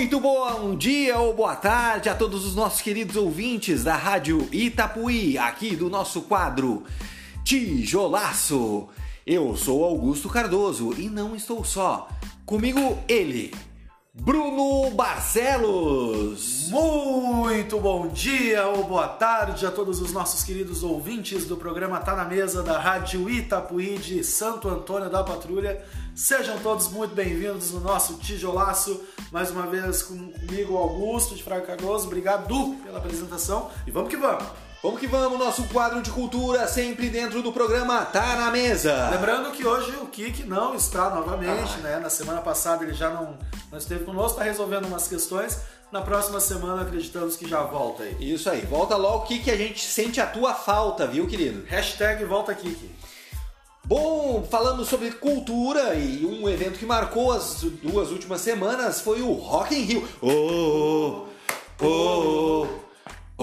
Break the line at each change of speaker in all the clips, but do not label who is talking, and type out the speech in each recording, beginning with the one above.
Muito bom dia ou boa tarde a todos os nossos queridos ouvintes da Rádio Itapuí, aqui do nosso quadro Tijolaço. Eu sou Augusto Cardoso e não estou só. Comigo ele, Bruno Barcelos.
Muito bom dia ou boa tarde a todos os nossos queridos ouvintes do programa Tá na Mesa da Rádio Itapuí de Santo Antônio da Patrulha. Sejam todos muito bem-vindos no nosso tijolaço. Mais uma vez comigo, Augusto de Fraga Cardoso. Obrigado pela apresentação e vamos que vamos!
Vamos que vamos, nosso quadro de cultura sempre dentro do programa Tá na Mesa.
Lembrando que hoje o Kik não está novamente, ah. né? Na semana passada ele já não, não esteve conosco, está resolvendo umas questões. Na próxima semana acreditamos que já volta aí.
Isso aí, volta logo Kik, a gente sente a tua falta, viu, querido?
Hashtag volta Kik.
Bom, falando sobre cultura e um evento que marcou as duas últimas semanas foi o Rock in Rio. Oh, oh, oh, oh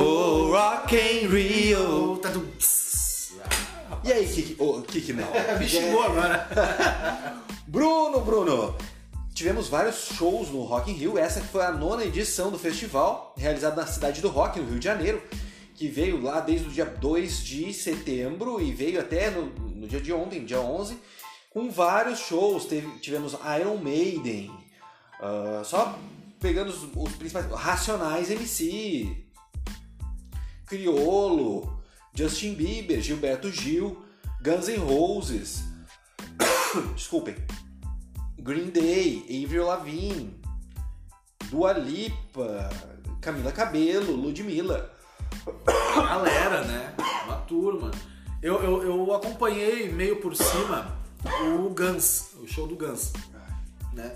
Rock in Rio. E aí, Kiki? Oh, Kiki não.
Me xingou agora.
Bruno, Bruno. Tivemos vários shows no Rock in Rio. Essa foi a nona edição do festival, realizado na cidade do Rock, no Rio de Janeiro que veio lá desde o dia 2 de setembro e veio até no, no dia de ontem, dia 11, com vários shows. Teve, tivemos Iron Maiden, uh, só pegando os, os, principais. Racionais MC, Criolo, Justin Bieber, Gilberto Gil, Guns N' Roses, desculpem, Green Day, Avril Lavigne, Dua Lipa, Camila Cabello, Ludmilla
galera, né? Uma turma. Eu, eu, eu acompanhei meio por cima o Guns, o show do Guns, né?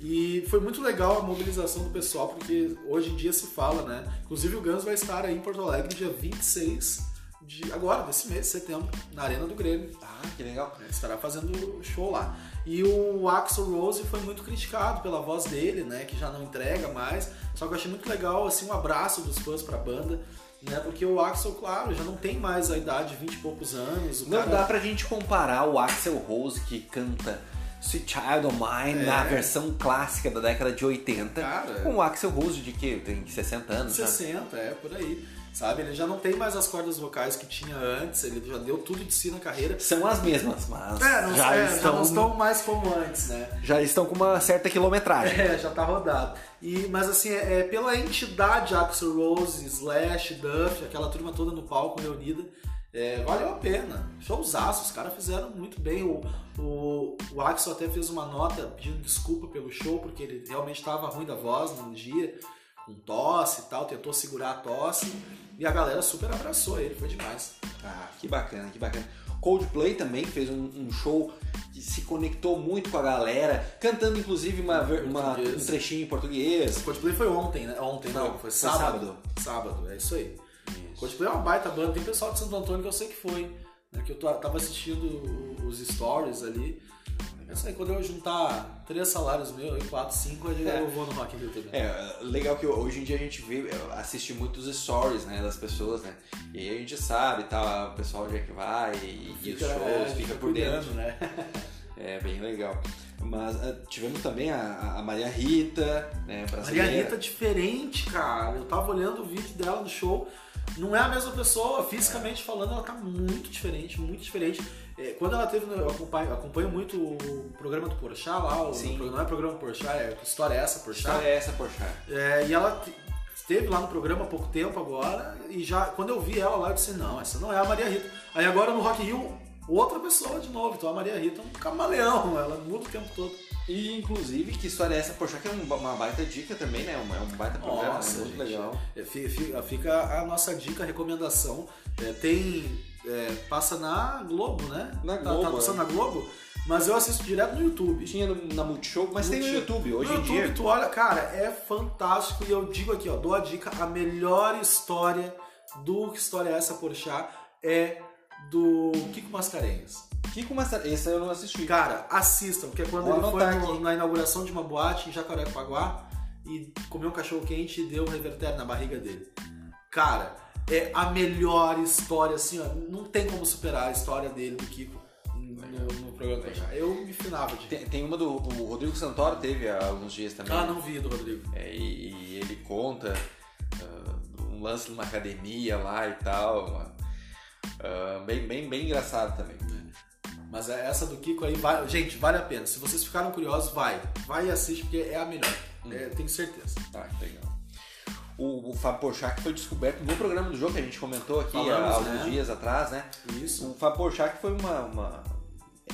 E foi muito legal a mobilização do pessoal, porque hoje em dia se fala, né? Inclusive o Guns vai estar aí em Porto Alegre dia 26 de agora, desse mês, setembro, na Arena do Grêmio.
Ah, que legal.
Ele estará fazendo show lá. E o Axel Rose foi muito criticado pela voz dele, né? Que já não entrega mais. Só que eu achei muito legal, assim, um abraço dos fãs pra banda né? Porque o Axel, claro, já não tem mais a idade, 20 e poucos anos.
não cara... dá pra gente comparar o Axel Rose que canta Sweet Child of Mine é. na versão clássica da década de 80 cara, com o Axel Rose de que tem 60 anos,
60, sabe? é, por aí. Sabe, ele já não tem mais as cordas vocais que tinha antes, ele já deu tudo de si na carreira.
São as mesmas, mas
é, não, já, é, estão... já não estão mais como antes, né?
Já estão com uma certa quilometragem.
É, já tá rodado. E, mas assim, é, é pela entidade Axel Rose, Slash, Duff, aquela turma toda no palco reunida, é, valeu a pena. Showzaço, os caras fizeram muito bem. O, o, o Axel até fez uma nota pedindo desculpa pelo show, porque ele realmente estava ruim da voz num dia, com tosse e tal, tentou segurar a tosse. E a galera super abraçou ele, foi demais.
Ah, que bacana, que bacana. Coldplay também fez um, um, show que se conectou muito com a galera, cantando inclusive uma, uma um trechinho em português.
Coldplay foi ontem, né? Ontem não, não foi, sábado. Sábado, é isso aí. Coldplay é uma baita banda, tem pessoal de Santo Antônio que eu sei que foi, né? Que eu tava assistindo os stories ali. Essa aí, quando eu juntar três salários meus, quatro, cinco, eu é. vou no Rock in Rio também.
É, legal que hoje em dia a gente vê, assiste muitos stories, né, das pessoas, né? E aí a gente sabe, tá, o pessoal onde é que vai e, fica, e os shows, é, fica, fica, por dentro. né? é, bem legal. Mas uh, tivemos também a, a, Maria Rita, né,
brasileira. Maria Rita diferente, cara. Eu tava olhando o vídeo dela no show, não é a mesma pessoa, fisicamente falando, ela tá muito diferente, muito diferente. É, quando ela teve, eu acompanho, acompanho, muito o programa do Porchat lá, o, Sim. não é programa do Porchat, é História é essa Porchat.
História é essa Porchat.
É, e ela esteve lá no programa há pouco tempo agora, e já quando eu vi ela lá, eu disse, não, essa não é a Maria Rita. Aí agora no Rock Hill, outra pessoa de novo, então a Maria Rita é um camaleão, ela muda o tempo todo.
E inclusive, que história é essa? Poxa, que é uma baita dica também, né? É um baita programa,
Nossa,
é muito gente, legal.
É, fica a nossa dica, a recomendação. É, tem é, passa na Globo, né?
Na tá, Globo.
Tá, passando é. na Globo. Mas eu assisto direto no YouTube.
Tinha no, na Multishow, mas Multishow. tem no YouTube hoje
no
em
YouTube,
dia.
tu olha, cara, é fantástico. E eu digo aqui, ó, dou a dica: a melhor história do Que História é essa, Porchat é do Kiko Mascarenhas.
Kiko Mascarenhas, esse eu não assisti.
Cara, assistam, porque é quando Vou ele foi no, na inauguração de uma boate em Jacarepaguá e comeu um cachorro quente e deu um revertério na barriga dele. Cara, é a melhor história, assim, ó, não tem como superar a história dele, do Kiko, no, no programa. Eu me finava de.
Tem, tem uma do o Rodrigo Santoro teve há alguns dias também.
Ah, não vi do Rodrigo.
É, e, e ele conta uh, um lance numa academia lá e tal. Uh, bem, bem, bem engraçado também.
Mas é essa do Kiko aí, vai, gente, vale a pena. Se vocês ficaram curiosos, vai. Vai e assiste, porque é a melhor. Hum. É, tenho certeza.
Tá, legal. O, o Fábio Porchat foi descoberto no programa do jogo que a gente comentou aqui Falamos, há alguns né? dias atrás, né?
Isso.
O Fábio Porchat foi uma, uma,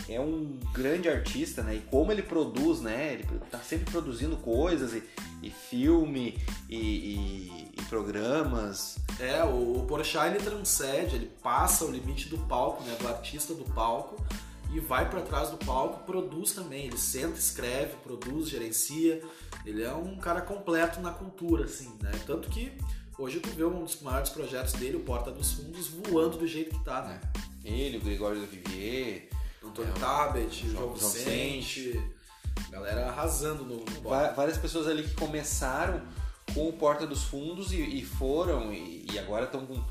é um grande artista, né? E como ele produz, né? Ele tá sempre produzindo coisas e, e filme e, e, e, programas.
É, o, o Porchat ele transcende, ele passa o limite do palco, né? Do artista do palco e vai para trás do palco, produz também. Ele senta, escreve, produz, gerencia. Ele é um cara completo na cultura, assim, né? Tanto que hoje tu vê um dos maiores projetos dele, o Porta dos Fundos, voando do jeito que tá, né?
Ele, o Gregório do Vivier,
Antônio é, Tabet, o João Vicente, galera arrasando no, no
Várias pessoas ali que começaram com o Porta dos Fundos e, e foram e, e agora estão com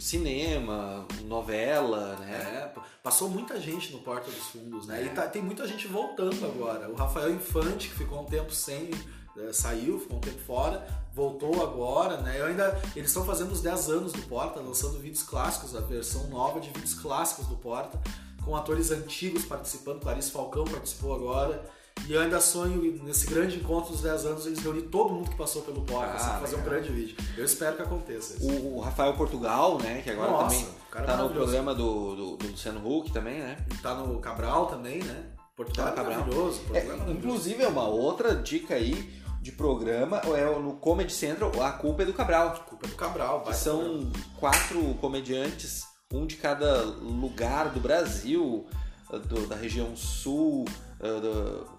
cinema, novela, né?
É, passou muita gente no Porta dos Fundos, né? É. E tá, tem muita gente voltando agora. O Rafael Infante, que ficou um tempo sem, é, saiu, ficou um tempo fora, voltou agora, né? Eu ainda, eles estão fazendo os 10 anos do Porta, lançando vídeos clássicos, a versão nova de vídeos clássicos do Porta, com atores antigos participando, Clarice Falcão participou agora. E eu ainda sonho, nesse grande encontro dos 10 anos, eles reunir todo mundo que passou pelo Porta, assim, ah, assim, fazer um grande vídeo. Eu espero que aconteça isso.
O, Rafael Portugal, né, que agora Nossa, também é tá no programa do, do, do, Luciano Huck também, né?
Tá no Cabral também, né? Portugal tá é maravilhoso.
Portugal é, é maravilhoso. Inclusive, é uma outra dica aí de programa, é no Comedy Central, A Culpa é do Cabral. A
Culpa é do Cabral.
Que são quatro comediantes, um de cada lugar do Brasil, do, da região sul, do,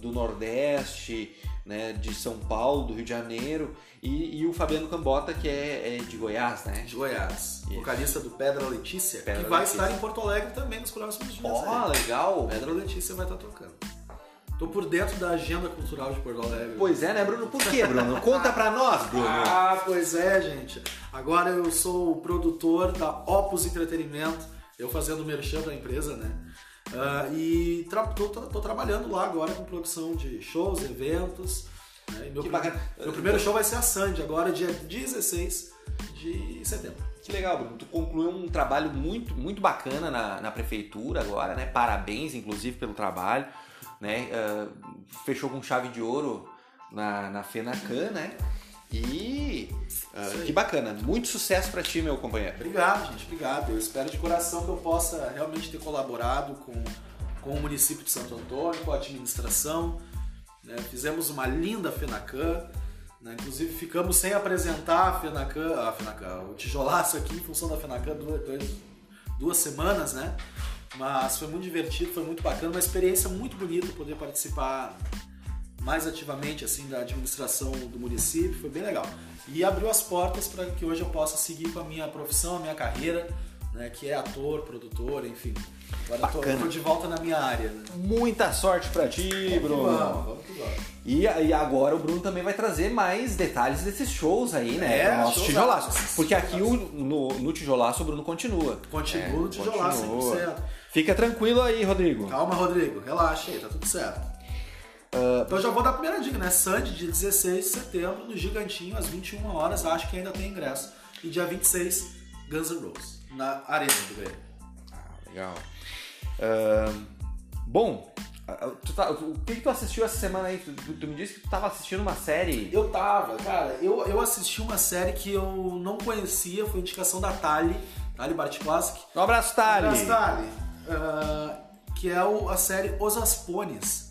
do Nordeste, né, de São Paulo, do Rio de Janeiro, e, e o Fabiano Cambota, que é, é, de Goiás, né?
De Goiás. Isso. Vocalista do Pedra Letícia, Pedra que vai Letícia. estar em Porto Alegre também nos próximos dias.
Ó, oh, legal!
Pedra Letícia vai estar tocando. Tô por dentro da agenda cultural de Porto Alegre.
Pois é, né, Bruno? Por quê, Bruno? Conta pra nós, Bruno.
Ah, pois é, gente. Agora eu sou o produtor da Opus Entretenimento, eu fazendo merchan da empresa, né? Uh, e tô, trabalhando lá agora com produção de shows, eventos. Né? Meu,
que bacana.
meu primeiro show vai ser a Sandy, agora dia 16 de setembro.
Que legal, Bruno. Tu concluiu um trabalho muito, muito bacana na, na prefeitura agora, né? Parabéns, inclusive, pelo trabalho. Né? Uh, fechou com chave de ouro na, na FENACAN, né? E uh, que bacana, muito sucesso para ti, meu companheiro.
Obrigado, gente, obrigado. Eu espero de coração que eu possa realmente ter colaborado com, com o município de Santo Antônio, com a administração. Né? Fizemos uma linda FENACAN, né? inclusive ficamos sem apresentar a FENACAN, a FENACAN, o tijolaço aqui em função da FENACAN duas, duas, duas semanas, né? Mas foi muito divertido, foi muito bacana, uma experiência muito bonita poder participar mais ativamente assim da administração do município, foi bem legal. E abriu as portas para que hoje eu possa seguir com a minha profissão, a minha carreira, né, que é ator, produtor, enfim. Agora tô, tô, de volta na minha área. Né?
Muita sorte para ti, vamos Bruno.
vamos, vamos que vamos.
E, e agora o Bruno também vai trazer mais detalhes desses shows aí, né?
É,
nosso tijolaço. Porque aqui o, no, no tijolaço o Bruno continua.
Continua é, no tijolaço, continua. 100%.
Fica tranquilo aí, Rodrigo.
Calma, Rodrigo. Relaxa aí, tá tudo certo. Uh, então já vou dar a primeira dica, né? Sandy, dia 16 de setembro, no Gigantinho, às 21 horas, acho que ainda tem ingresso. E dia 26, Guns N' Roses, na Arena do Grêmio.
Ah, legal. Uh, bom, tu tá, o que, que tu assistiu essa semana aí? Tu, tu, me disse que tu tava assistindo uma série.
Eu tava, cara. Eu, eu assisti uma série que eu não conhecia, foi indicação da Tali, Tali Bart Classic.
Um abraço, Tali!
Um abraço, Tali! Uh, que é o, a série Os Aspones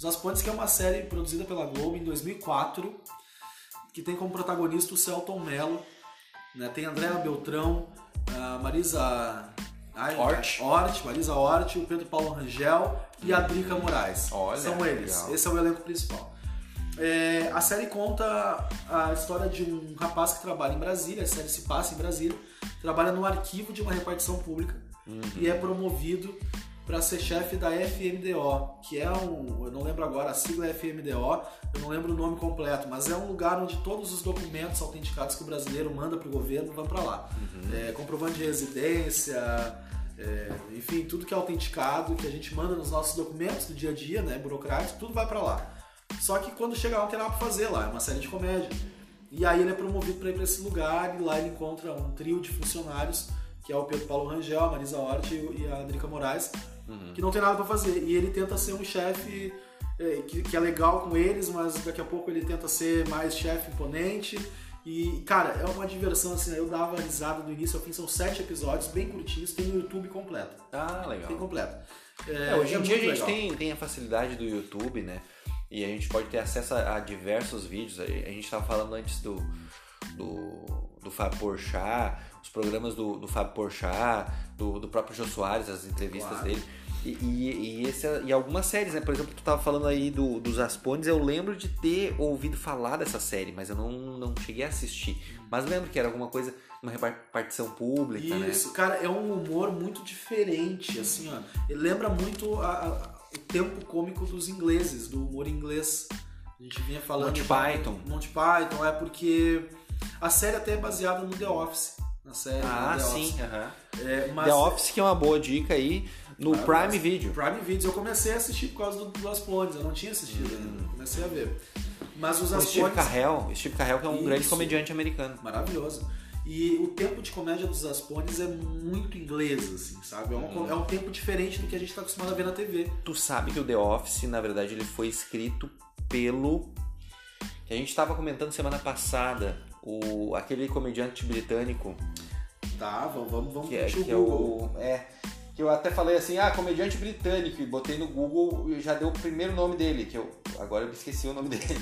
os Aspontes, que é uma série produzida pela Globo em 2004, que tem como protagonista o Celton Mello, né? tem Andréa Beltrão, Marisa
Hort.
Hort, Marisa Hort, o Pedro Paulo Rangel e a Drica Moraes.
Olha,
São eles. Legal. Esse é o elenco principal. É, a série conta a história de um rapaz que trabalha em Brasília, a série se passa em Brasília, trabalha no arquivo de uma repartição pública uhum. e é promovido para ser chefe da FMDO, que é um, eu não lembro agora a sigla é FMDO, eu não lembro o nome completo, mas é um lugar onde todos os documentos autenticados que o brasileiro manda para o governo vão para lá. Uhum. É, comprovante de residência, é, enfim, tudo que é autenticado, que a gente manda nos nossos documentos do dia a dia, né, burocrático, tudo vai para lá. Só que quando chega lá não tem nada pra fazer lá, é uma série de comédia. E aí ele é promovido para ir para esse lugar e lá ele encontra um trio de funcionários, que é o Pedro Paulo Rangel, a Marisa Hort e a Drica Moraes, uhum. que não tem nada para fazer. E ele tenta ser um chefe é, que, que, é legal com eles, mas daqui a pouco ele tenta ser mais chefe imponente. E, cara, é uma diversão, assim, eu dava risada do início ao fim, são sete episódios, bem curtinhos, tem no YouTube completo.
Ah, legal.
Tem completo.
É, é, hoje em dia a gente tem, tem a facilidade do YouTube, né? E a gente pode ter acesso a, a diversos vídeos. A gente estava falando antes do, do, do Fábio Porchat, os programas do, do Fábio Porchat, do, do próprio Jô Soares, as entrevistas claro. dele. E, e, e, esse, e algumas séries, né? Por exemplo, tu tava falando aí do, dos Aspones, eu lembro de ter ouvido falar dessa série, mas eu não, não cheguei a assistir. Mas lembro que era alguma coisa, uma repartição pública,
né? Isso, né? cara, é um humor muito diferente, assim, ó. Ele lembra muito a, a, o tempo cômico dos ingleses, do humor inglês. A gente vinha falando.
Monty Python.
Monty Python, é porque a série até é baseada no The Office. Na série.
Ah,
The
sim. Office. Uh -huh. é, mas... The Office, que é uma boa dica aí no Prime Video.
Prime Video. Eu comecei a assistir por causa do, do Aspones, eu não tinha assistido hum. ainda. Comecei a ver. Mas os
o Steve Carell, Steve Carell que é um Isso. grande comediante americano.
Maravilhoso. E o tempo de comédia dos Aspones é muito inglês, assim, sabe? É um, hum. é um tempo diferente do que a gente está acostumado a ver na TV.
Tu sabe que o The Office, na verdade, ele foi escrito pelo. que a gente estava comentando semana passada, o aquele comediante britânico.
Tá, vamos, vamos
que é, que é o É que eu até falei assim, ah, comediante britânico, e botei no Google e já deu o primeiro nome dele, que eu agora eu esqueci o nome dele.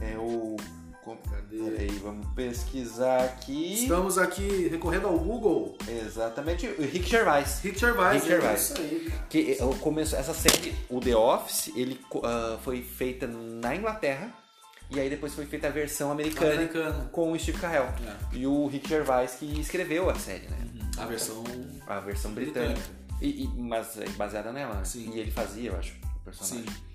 É o. Cadê? Peraí, vamos pesquisar aqui.
Estamos aqui recorrendo ao Google.
Exatamente, o Rick Gervais.
Rick Gervais,
Rick Gervais. É isso aí. Que começo, essa série, o The Office, ele uh, foi feita na Inglaterra. E aí depois foi feita a versão americana, americana. com o Steve Carell. É. E o Rick Gervais que escreveu a série, né?
Uhum. A versão...
A versão britânica. britânica. E, e, mas é baseada nela, né? Sim. E ele fazia, eu acho, o personagem. Sim.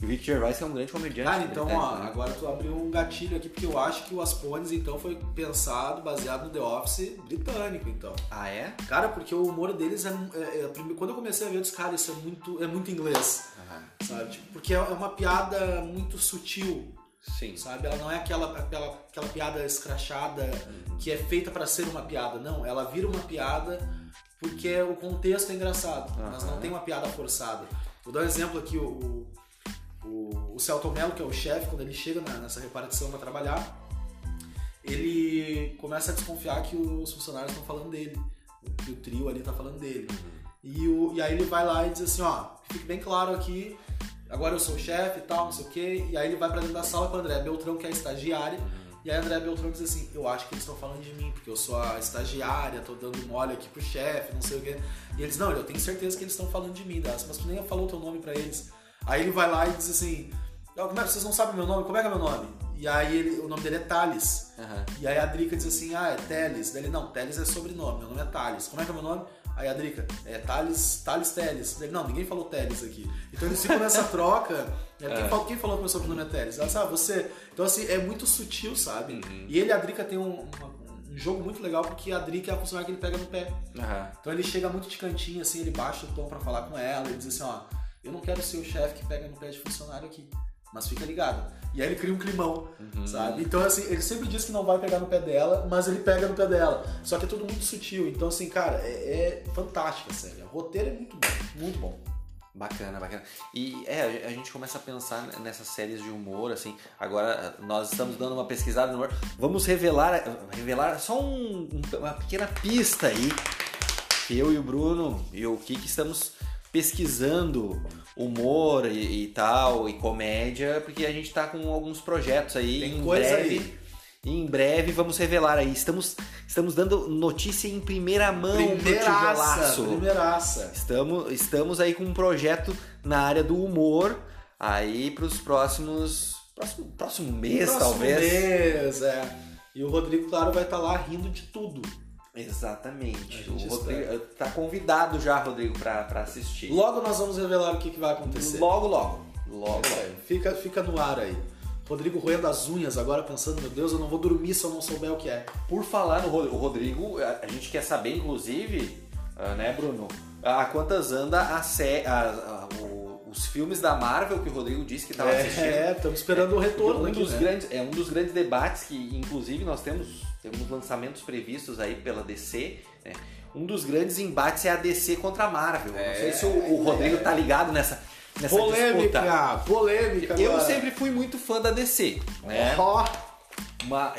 E o Rick Gervais é um grande comediante.
Cara, então, ó, né? agora tu abriu um gatilho aqui, porque eu acho que o Aspones, então, foi pensado, baseado no The Office britânico, então.
Ah, é?
Cara, porque o humor deles é... é, é quando eu comecei a ver, os caras, isso é muito, é muito inglês, uhum. sabe? Tipo, porque é uma piada muito sutil,
Sim.
Sabe? Ela não é aquela, aquela, aquela piada escrachada uhum. que é feita para ser uma piada. Não, ela vira uma piada porque o contexto é engraçado, uhum. mas não tem uma piada forçada. Vou dar um exemplo aqui, o, o, o Celton Mello, que é o chefe, quando ele chega na, nessa repartição para trabalhar, ele começa a desconfiar que os funcionários estão falando dele, que o trio ali está falando dele. Uhum. E, o, e aí ele vai lá e diz assim, ó, fique bem claro aqui, agora eu sou o chefe e tal, não sei o quê. E aí ele vai para dentro da sala com o André Beltrão, que é a estagiária, uhum. E aí a André Beltrão diz assim, eu acho que eles estão falando de mim, porque eu sou a estagiária, tô dando mole aqui pro chefe, não sei o quê. E eles, não, eu tenho certeza que eles estão falando de mim, mas tu nem falou o teu nome para eles. Aí ele vai lá e diz assim, como é que vocês não sabem meu nome? Como é que é meu nome? E aí ele, o nome dele é Thales. Uhum. E aí a Drica diz assim, ah, é Teles. Daí ele, não, Teles é sobrenome, meu nome é Thales. Como é que é meu nome? Aí a Drica, é Thales, Thales Teles. Ele, não, ninguém falou Teles aqui. Então eles ficam nessa troca. Né? Quem, é. falou, quem falou que meu sobrenome é Teles? Ela sabe, ah, você. Então assim, é muito sutil, sabe? Uhum. E ele e a Drica tem um, uma, um jogo muito legal porque a Drica é a funcionária que ele pega no pé. Uhum. Então ele chega muito de cantinho, assim, ele baixa o tom para falar com ela, ele diz assim, ó, eu não quero ser o chefe que pega no pé de funcionário aqui. Mas fica ligado. E aí ele cria um climão, uhum. sabe? Então, assim, ele sempre diz que não vai pegar no pé dela, mas ele pega no pé dela. Só que é tudo muito sutil. Então, assim, cara, é, é fantástica a série. O roteiro é muito bom, muito bom.
Bacana, bacana. E é, a gente começa a pensar nessas séries de humor, assim. Agora nós estamos dando uma pesquisada no humor. Vamos revelar, revelar só um, uma pequena pista aí. Eu e o Bruno e o Kiki estamos pesquisando humor e, e, tal, e comédia, porque a gente tá com alguns projetos aí.
Tem em breve, aí.
Em breve vamos revelar aí. Estamos, estamos dando notícia em primeira mão
primeiraça, primeiraça.
Estamos, estamos aí com um projeto na área do humor aí para os próximos. Próximo, próximo mês, próximo talvez.
mês, é. E o Rodrigo, claro, vai estar tá lá rindo de tudo.
Exatamente. O Rodrigo, tá convidado já, Rodrigo, para assistir.
Logo nós vamos revelar o que, que vai acontecer.
Logo, logo. Logo, é,
logo. Fica, fica no ar aí. Rodrigo roendo as unhas agora, pensando, meu Deus, eu não vou dormir se eu não souber o que é.
Por falar no Rodrigo, a gente quer saber, inclusive, ah, né, Bruno? A quantas anda a, sé, a, a o, os filmes da Marvel que o Rodrigo disse que estava
é,
assistindo?
É, estamos esperando o retorno
um dos
né?
grandes É um dos grandes debates que, inclusive, nós temos, temos lançamentos previstos aí pela DC, né? Um dos grandes embates é a DC contra a Marvel. Não sei se o, o Rodrigo tá ligado nessa, nessa
polêmica,
disputa.
polêmica.
Eu sempre fui muito fã da DC, né?
Ó,
Uma-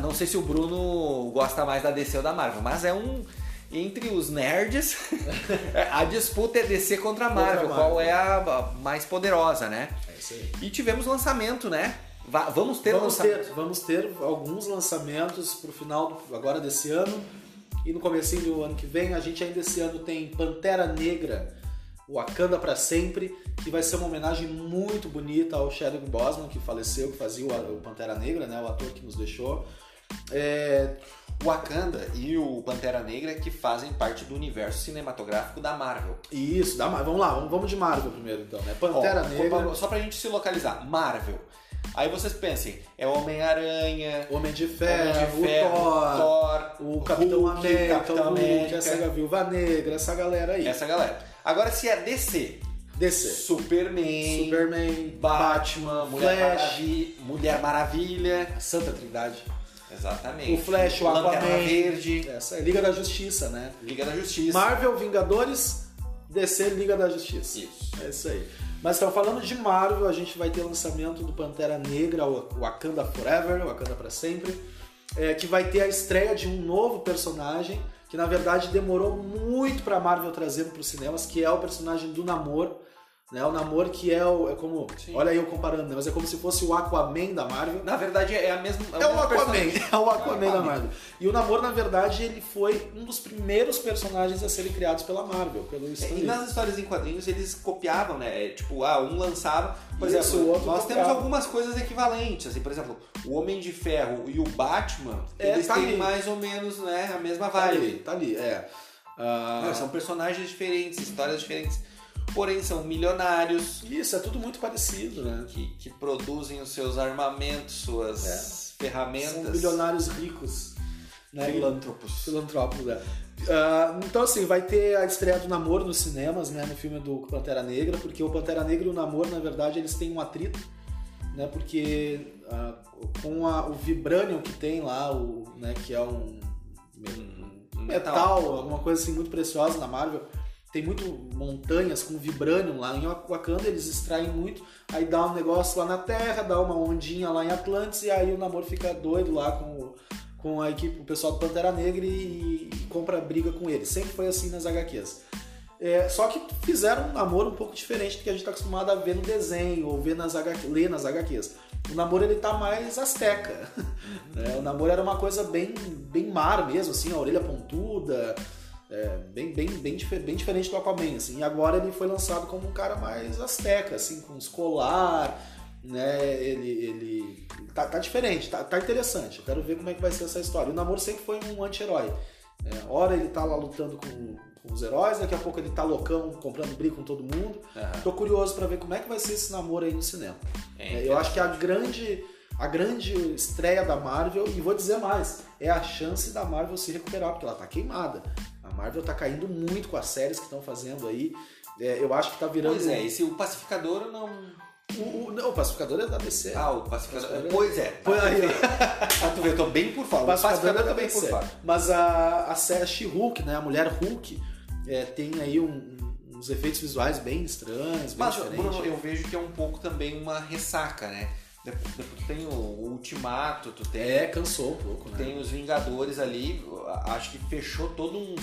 não sei se o Bruno gosta mais da DC ou da Marvel, mas é um. Entre os nerds, a disputa é DC contra a
Contra a
Marvel,
Marvel.
qual é a mais poderosa, né?
é isso aí.
E tivemos lançamento, né? Va- vamos ter
Vamos
lançamento.
ter, vamos ter alguns lançamentos pro final do- agora desse ano e no comecinho do ano que vem. A gente ainda esse ano tem Pantera Negra, Wakanda para sempre, que vai ser uma homenagem muito bonita ao Chadwick Boseman, que faleceu, que fazia o, Pantera Negra, né, o ator que nos deixou. É,
Wakanda e o Pantera Negra que fazem parte do universo cinematográfico da Marvel.
isso, dá, mais- vamos lá, vamos, vamos de Marvel primeiro então, né? Pantera
Ó,
Negra,
Só pra gente se localizar, Marvel. Aí vocês pensem, é o Homem-Aranha,
Homem de
Homem
Ferro,
de Ferro,
o Thor,
Thor,
o Capitão
Hulk,
América,
Capitão
Hulk,
América.
essa Viúva Negra, essa galera aí.
essa galera. Agora se é DC,
DC.
Superman,
Superman,
Batman, Mulher,
Flash,
Mulher Maravilha.
Santa Trindade.
Exatamente.
O Flash, o
Lanterna
Aquaman.
Verde,
Essa é Liga da Justiça, né?
Liga da Justiça.
Marvel, Vingadores, DC, Liga da Justiça.
Isso.
É isso aí. Mas então, falando de Marvel, a gente vai ter lançamento do Pantera Negra, o Wakanda Forever, Wakanda para sempre, é, que vai ter a estreia de um novo personagem, que na verdade demorou muito pra Marvel trazer para os cinemas, que é o personagem do Namor. Né? O Namor que é, o, é como...
Sim.
Olha aí eu comparando, né? mas é como se fosse o Aquaman da Marvel.
Na verdade é a mesma.
É o
mesmo
Aquaman, é o Aquaman da. Marvel. E o Namor, na verdade, ele foi um dos primeiros personagens a serem criados pela Marvel, pelo Stan
E nas histórias em quadrinhos eles copiavam, né? É, Tipo, ah, um lançava. Por
Isso,
exemplo,
o
nós
copiava.
temos algumas coisas equivalentes. Assim, por exemplo, o Homem de Ferro e o Batman,
É,
eles
tá
têm
ali.
mais ou menos né, a mesma
Tá ali,
vibe.
tá ali, é. Ah,
Não, são personagens diferentes, histórias diferentes. Porém, são milionários
Isso, é tudo muito parecido, né?
que, que produzem os seus armamentos, suas
É. São
ferramentas.
bilionários ricos. Né?
Filântropos.
Filantrópicos, é. Ah, então, assim, vai ter a estreia do Namor nos cinemas, né? No filme do Pantera Negra, porque o Pantera Negra e o Namor, na verdade, eles têm um atrito, né? Porque ah, com a- o Vibranium que tem lá, o, né? que é um
Um
metal, alguma coisa assim muito preciosa na Marvel. Tem muito montanhas com vibranium lá em Wakanda, eles extraem muito, aí dá um negócio lá na Terra, dá uma ondinha lá em Atlantis, e aí o namoro fica doido lá com, o- com a equipe, o pessoal do Pantera Negra e, e compra briga com eles. Sempre foi assim nas HQs. É, só que fizeram um namoro um pouco diferente do que a gente está acostumado a ver no desenho ou ver nas HQ, ler nas HQs. O namoro ele tá mais asteca. né? O namoro era uma coisa bem, bem mar mesmo, assim, a orelha pontuda, é, bem, bem, bem, bem diferente do Aquaman, assim. E agora ele foi lançado como um cara mais asteca, assim, com os colar, né? Ele, ele tá, tá diferente, tá, tá interessante. Eu quero ver como é que vai ser essa história. O namoro sempre foi um anti-herói. É, ora ele tá lá lutando com, com os heróis, daqui a pouco ele tá loucão, comprando briga com todo mundo.
Aham.
Tô curioso pra ver como é que vai ser esse namoro aí no cinema.
É,
É, eu acho que a grande, a grande estreia da Marvel, e vou dizer mais, é a chance da Marvel se recuperar, porque ela tá queimada. A Marvel tá caindo muito com as séries que estão fazendo aí. É, eu acho que tá virando.
Pois é, esse o pacificador não.
O, o, não, o Pacificador é da DC.
Ah, o pacificador.
Pacificador.
Pois é.
Põe aí,
Pra tu ver, eu tô bem por fora.
O
O
Pacificador
pacificador
é
também por
DC.
fora.
Mas a, a série She-Hulk, né? A mulher Hulk, é, tem aí um- um- uns efeitos visuais bem estranhos, bem
Mas,
diferentes.
Bruno, eu vejo que é um pouco também uma ressaca, né? Depois, tu tem o, o Ultimato, tu tem,
É, cansou um pouco, né?
tem os Vingadores ali. Acho que fechou todo um,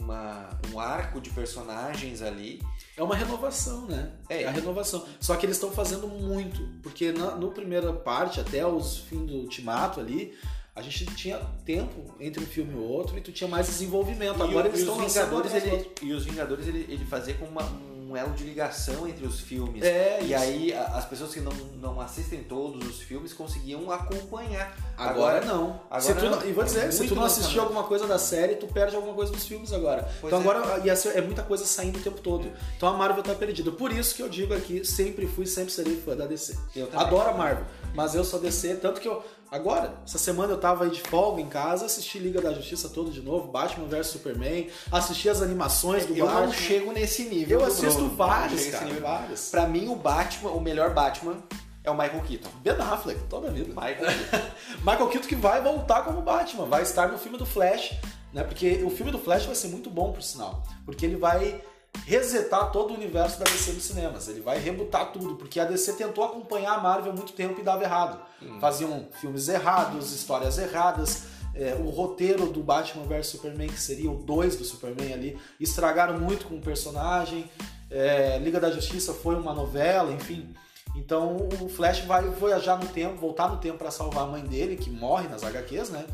uma- um arco de personagens ali.
É uma renovação, né?
É.
a renovação. Só que eles estão fazendo muito, porque na no primeira parte, até os fins do Ultimato ali, a gente tinha tempo entre um filme e outro e tu tinha mais desenvolvimento. Agora
e,
eles
e
estão
os
lançando
ele, e os Vingadores ele, ele fazia como uma- um elo de ligação entre os filmes.
É,
E
isso.
aí a- as pessoas que não, não assistem todos os filmes conseguiam acompanhar.
Agora, não.
agora
se tu
não.
E vou dizer,
É
se tu não assistiu alguma coisa da série, tu perde alguma coisa dos filmes agora.
Pois
então
é.
agora ia ser- é muita coisa saindo o tempo todo. Então a Marvel tá perdida. Por isso que eu digo aqui, sempre fui, sempre serei fã da DC.
Eu.
Adoro a Marvel, mas eu sou DC, tanto que eu agora. Essa semana eu tava aí de folga em casa, assisti Liga da Justiça todo de novo, Batman vs Superman, assisti as animações do
eu
Batman.
não chego nesse nível.
Eu assisto
Bruno.
vários, cara,
nível.
vários.
Pra mim, o Batman, o melhor Batman é o Michael Keaton.
Ben Affleck, toda a vida.
Michael Keaton.
Michael Keaton que vai voltar como Batman, vai estar no filme do Flash, né? Porque o filme do Flash vai ser muito bom, por sinal. Porque ele vai resetar todo o universo da DC nos cinemas. Ele vai rebutar tudo, porque a DC tentou acompanhar a Marvel há muito tempo e dava errado. Faziam filmes errados, histórias erradas. é, o roteiro do Batman vs Superman, que seria o 2 do Superman ali, estragaram muito com o personagem. É, Liga da Justiça foi uma novela, enfim. Então o Flash vai viajar no tempo, voltar no tempo para salvar a mãe dele, que morre nas HQs, né?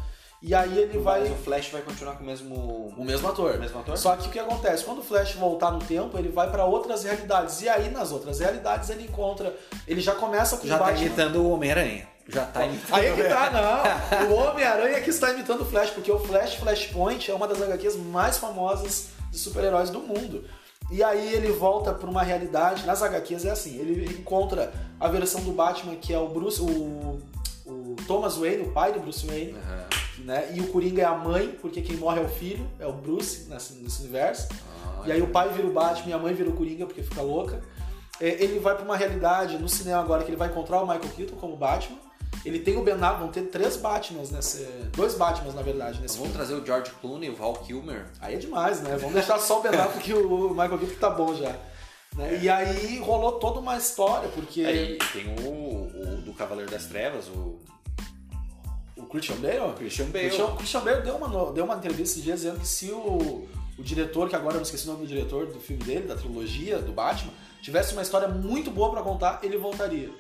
E aí ele vai.
Mas o Flash vai continuar com o mesmo...
O mesmo ator.
O mesmo ator?
Só que o que acontece? Quando o Flash voltar no tempo, ele vai para outras realidades. E aí, nas outras realidades, ele encontra. Ele já começa com
Já
o
tá
Batman.
imitando o Homem-Aranha. Já tá imitando
Aí que tá, não. O Homem-Aranha que está imitando o Flash, porque o Flash Flashpoint é uma das HQs mais famosas de super-heróis do mundo. E aí ele volta para uma realidade, nas HQs é assim, ele encontra a versão do Batman que é o Bruce, o, o Thomas Wayne, o pai do Bruce Wayne,
Aham.
Né? E o Coringa é a mãe, porque quem morre é o filho, é o Bruce nesse, nesse universo.
Ah,
E aí o pai vira o Batman e a mãe vira o Coringa porque fica louca. É, ele vai pra uma realidade no cinema agora que ele vai encontrar o Michael Keaton como Batman. Ele tem o Ben Affleck, vão ter três Batmans nesse... Dois Batmans, na verdade, nesse
Vamos
filme.
trazer o George Clooney, o Val Kilmer.
Aí é demais, né? Vamos deixar só o Ben Affleck que o Michael Keaton que tá bom já. né? E aí rolou toda uma história, porque
Aí tem o, o do Cavaleiro das Trevas, o
Christian Bale...
Christian Bale.
Christian, Christian Bale deu uma, deu uma entrevista esses dias dizendo que se o, o diretor, que agora eu esqueci o nome do diretor do filme dele, da trilogia do Batman, tivesse uma história muito boa pra contar, ele voltaria.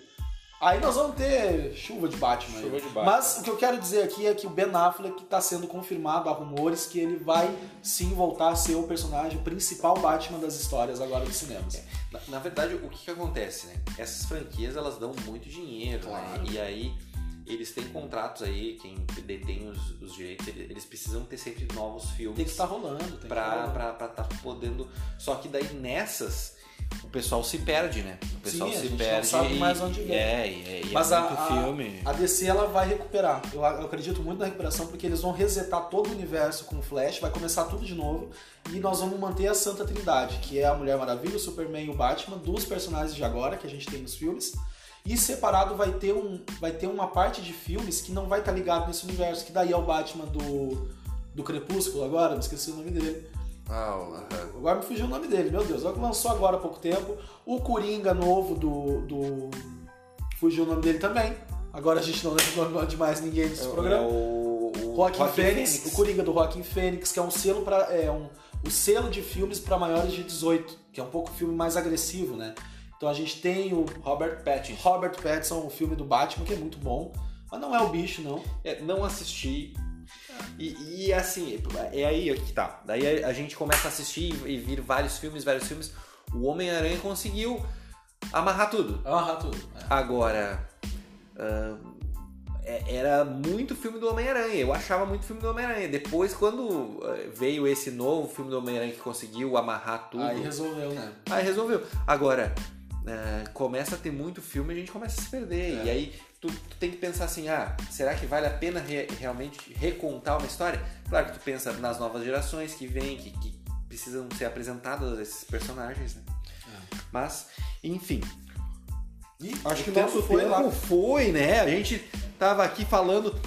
Aí nós vamos ter chuva de Batman.
Chuva de Batman.
Mas o que eu quero dizer aqui é que o Ben Affleck está sendo confirmado, há rumores que ele vai sim voltar a ser o personagem principal Batman das histórias agora dos cinemas.
Na, na verdade, o que, que acontece, né? Essas franquias elas dão muito dinheiro,
Claro.
né? E aí eles têm contratos aí, quem detém os, os direitos, eles eles precisam ter sempre novos filmes
Tem que estar rolando. Tem que
pra, pra, pra tá podendo. Só que daí nessas o pessoal se perde, né? O pessoal
Sim, a
se
gente não
perde.
sabe
e-
mais onde vem.
É, e é,
Mas
é
a,
muito
a-
filme.
a DC ela vai recuperar. Eu, eu acredito muito na recuperação porque eles vão resetar todo o universo com o Flash, vai começar tudo de novo e nós vamos manter a Santa Trindade, que é a Mulher Maravilha, o Superman e o Batman, dos personagens de agora que a gente tem nos filmes. E separado vai ter, um, vai ter uma parte de filmes que não vai estar ligado nesse universo, que daí é o Batman do, do Crepúsculo agora, me esqueci o nome dele.
Ah, o- aham.
Agora me fugiu o nome dele, meu Deus. Lançou agora há pouco tempo. O Coringa novo do. do... Fugiu o nome dele também. Agora a gente não lembra o nome de mais ninguém nesse
É
programa.
o, o
Joaquin
Joaquin
Phoenix, o Coringa do Joaquin Phoenix, que é um selo para é um o selo de filmes para maiores de 18, que é um pouco filme mais agressivo, né? Então a gente tem o
Robert Pattinson.
Robert Pattinson, o filme do Batman, que é muito bom, mas não é o bicho não.
É, não assisti. E, e, assim, é aí que tá. Daí a, a gente começa a assistir e, e vir vários filmes, vários filmes. O Homem-Aranha conseguiu amarrar tudo.
Ah, tudo.
Agora, ah, é- era muito filme do Homem-Aranha. Eu achava muito filme do Homem-Aranha. Depois, quando ah, veio esse novo filme do Homem-Aranha que conseguiu amarrar tudo,
Aí resolveu, né?
Aí resolveu. Agora, é, começa a ter muito filme e a gente começa a se perder.
É.
E aí tu, tu tem que pensar assim, ah, será que vale a pena re- realmente recontar uma história? Claro que tu pensa nas novas gerações que vêm, que, que precisam ser apresentadas esses personagens, né? Mas, enfim.
E
Acho que
o tempo
nosso
foi lá.
foi, né? A gente tava aqui falando...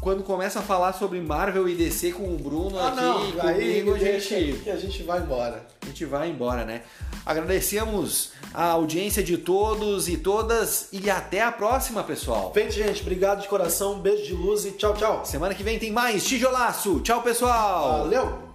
Quando começa a falar sobre Marvel e DC com o Bruno
Ah,
aqui,
não, aí
comigo, a
deixa
gente
que a gente vai embora.
a gente vai embora, né? Agradecemos a audiência de todos e todas e até a próxima, pessoal.
Feito, gente. Obrigado de coração. Um beijo de luz e tchau, tchau.
Semana que vem tem mais Tijolaço. Tchau, pessoal.
Valeu!